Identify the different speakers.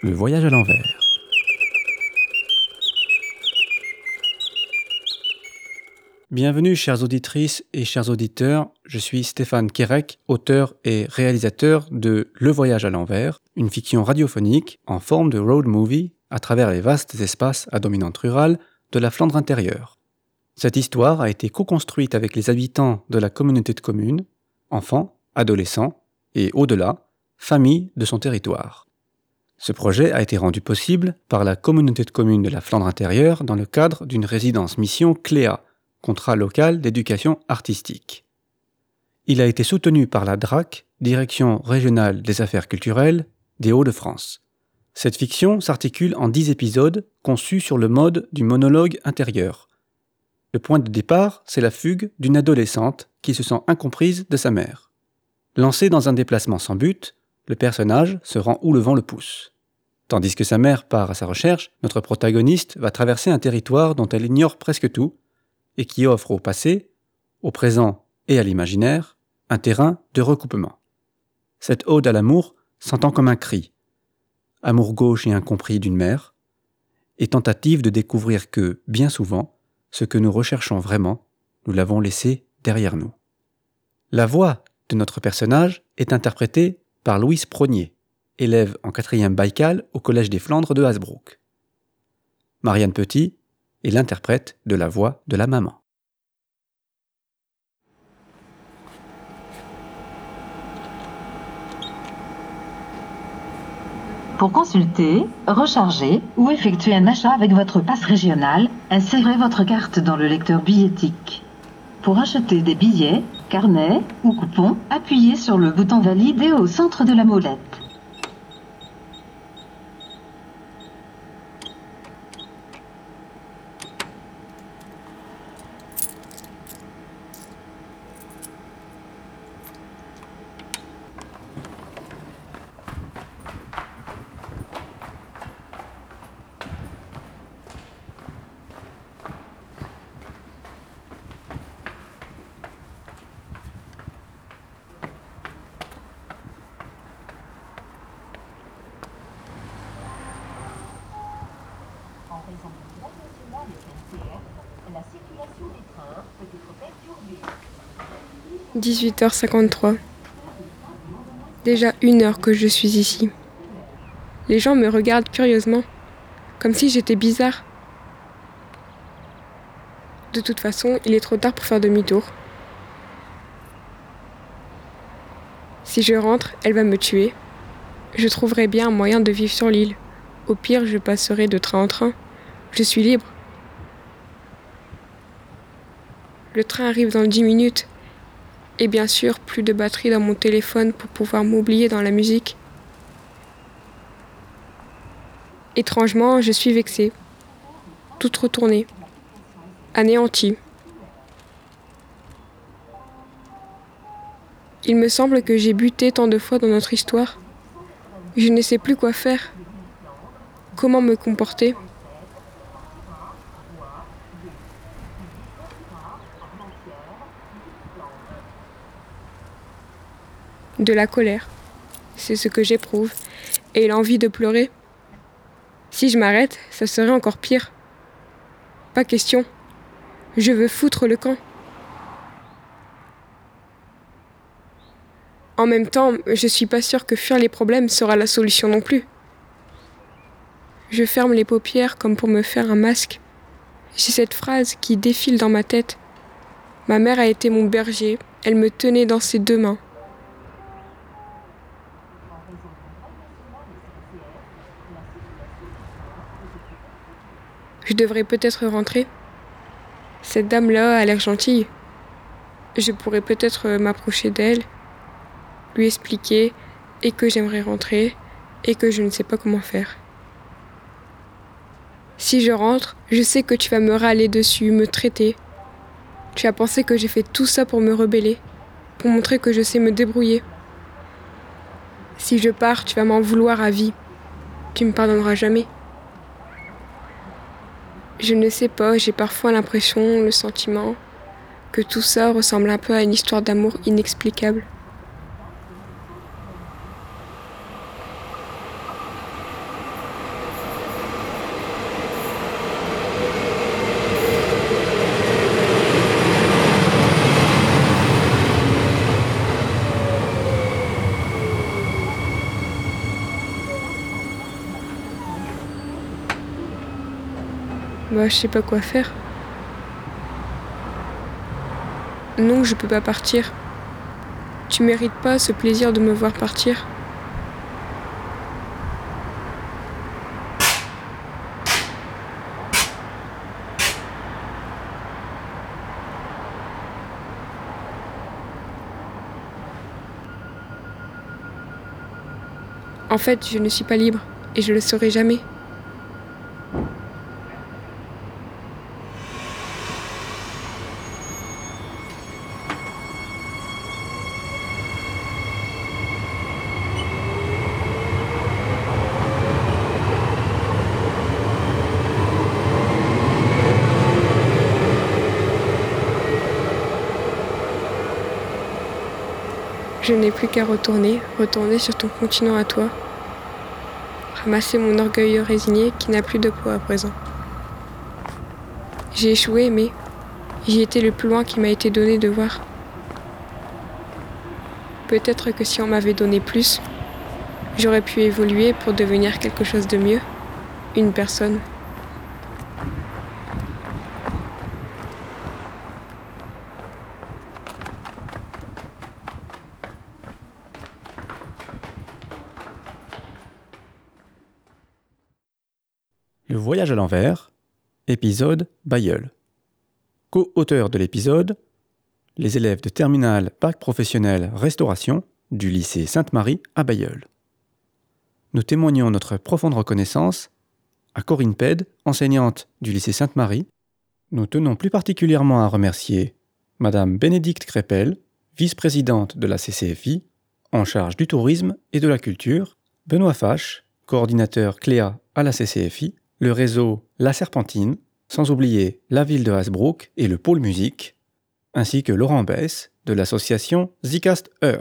Speaker 1: Le voyage à l'envers. Bienvenue chères auditrices et chers auditeurs, je suis Stéphane Kerek, auteur et réalisateur de Le voyage à l'envers, une fiction radiophonique en forme de road movie à travers les vastes espaces à dominante rurale de la Flandre intérieure. Cette histoire a été co-construite avec les habitants de la communauté de communes, enfants, adolescents et au-delà, familles de son territoire. Ce projet a été rendu possible par la communauté de communes de la Flandre intérieure dans le cadre d'une résidence mission CLEA, contrat local d'éducation artistique. Il a été soutenu par la DRAC, Direction régionale des affaires culturelles des Hauts-de-France. Cette fiction s'articule en dix épisodes conçus sur le mode du monologue intérieur. Le point de départ, c'est la fugue d'une adolescente qui se sent incomprise de sa mère. Lancée dans un déplacement sans but, le personnage se rend où le vent le pousse. Tandis que sa mère part à sa recherche, notre protagoniste va traverser un territoire dont elle ignore presque tout et qui offre au passé, au présent et à l'imaginaire un terrain de recoupement. Cette ode à l'amour s'entend comme un cri, amour gauche et incompris d'une mère, et tentative de découvrir que, bien souvent, ce que nous recherchons vraiment, nous l'avons laissé derrière nous. La voix de notre personnage est interprétée Louise Prognier, élève en quatrième Baïkal au Collège des Flandres de Hasbrook. Marianne Petit est l'interprète de la voix de la maman.
Speaker 2: Pour consulter, recharger ou effectuer un achat avec votre passe régional, insérez votre carte dans le lecteur billettique. Pour acheter des billets, carnets ou coupons, appuyez sur le bouton validé au centre de la molette.
Speaker 3: En raison de grève nationale SNCF, la circulation des trains peut être perturbée.
Speaker 4: 18h53. Déjà une heure que je suis ici. Les gens me regardent curieusement, comme si j'étais bizarre. De toute façon, il est trop tard pour faire demi-tour. Si je rentre, elle va me tuer. Je trouverai bien un moyen de vivre sur l'île. Au pire, je passerai de train en train. Je suis libre. Le train arrive dans 10 minutes. Et bien sûr, plus de batterie dans mon téléphone pour pouvoir m'oublier dans la musique. Étrangement, je suis vexée. Toute retournée. Anéantie. Il me semble que j'ai buté tant de fois dans notre histoire. Je ne sais plus quoi faire. Comment me comporter? De la colère. C'est ce que j'éprouve. Et l'envie de pleurer. Si je m'arrête, ça serait encore pire. Pas question. Je veux foutre le camp. En même temps, je suis pas sûre que fuir les problèmes sera la solution non plus. Je ferme les paupières comme pour me faire un masque. J'ai cette phrase qui défile dans ma tête. Ma mère a été mon berger, elle me tenait dans ses deux mains. Je devrais peut-être rentrer. Cette dame-là a l'air gentille. Je pourrais peut-être m'approcher d'elle, lui expliquer et que j'aimerais rentrer et que je ne sais pas comment faire. Si je rentre, je sais que tu vas me râler dessus, me traiter. Tu as pensé que j'ai fait tout ça pour me rebeller, pour montrer que je sais me débrouiller. Si je pars, tu vas m'en vouloir à vie. Tu me pardonneras jamais. Je ne sais pas, j'ai parfois l'impression, le sentiment, que tout ça ressemble un peu à une histoire d'amour inexplicable. Bah, je sais pas quoi faire. Non, je peux pas partir. Tu mérites pas ce plaisir de me voir partir. En fait, je ne suis pas libre et je le serai jamais. Je n'ai plus qu'à retourner, retourner sur ton continent à toi, ramasser mon orgueil résigné qui n'a plus de poids à présent. J'ai échoué, mais j'y étais le plus loin qui m'a été donné de voir. Peut-être que si on m'avait donné plus, j'aurais pu évoluer pour devenir quelque chose de mieux, une personne.
Speaker 1: Le voyage à l'envers, épisode Bayeul. Co-auteur de l'épisode, les élèves de terminale bac professionnel restauration du lycée Sainte-Marie à Bayeul. Nous témoignons notre profonde reconnaissance à Corinne Ped, enseignante du lycée Sainte-Marie. Nous tenons plus particulièrement à remercier Madame Bénédicte Crépel, vice-présidente de la CCFI, en charge du tourisme et de la culture, Benoît Fache, coordinateur Cléa à la CCFI, le réseau La Serpentine, sans oublier la ville de Hasbrook et le pôle musique, ainsi que Laurent Bess de l'association Zicast Heure.